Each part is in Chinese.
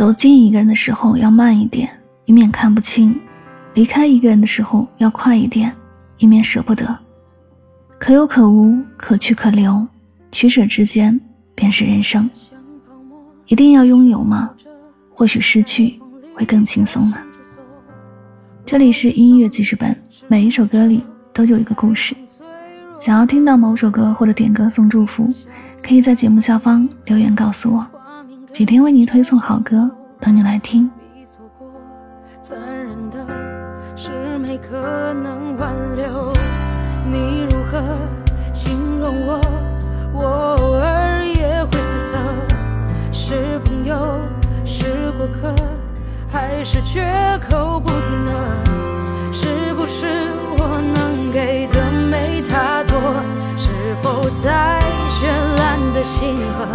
走近一个人的时候要慢一点，以免看不清；离开一个人的时候要快一点，以免舍不得。可有可无，可去可留，取舍之间便是人生。一定要拥有吗？或许失去会更轻松呢。这里是音乐记事本，每一首歌里都有一个故事。想要听到某首歌或者点歌送祝福，可以在节目下方留言告诉我。每天为你推送好歌，等你来听。残忍的是没可能挽留。你如何形容我？我偶尔也会自责。是朋友，是过客，还是绝口不提呢？是不是我能给的没他多？是否在绚烂的星河？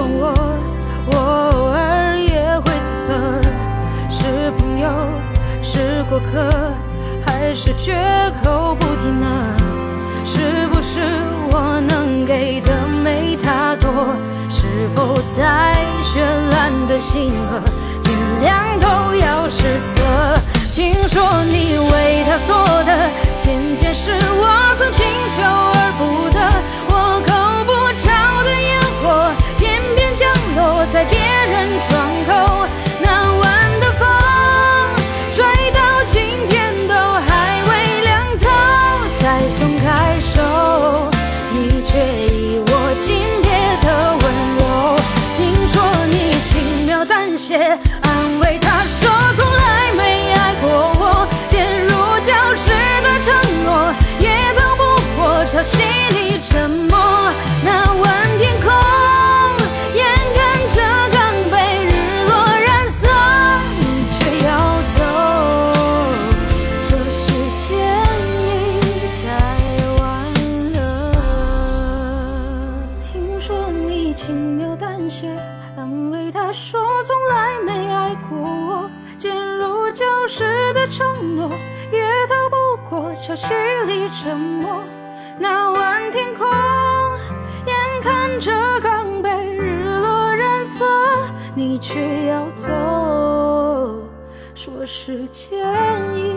我，我偶尔也会自责，是朋友，是过客，还是绝口不提呢？是不是我能给的没他多？是否在绚烂的星河，天亮都要失色？听说你为他做些安慰他说从来没爱过我，渐入礁石的承诺也逃不过潮汐里沉没。那晚天空，眼看着刚被日落染色，你却要走，说是歉意。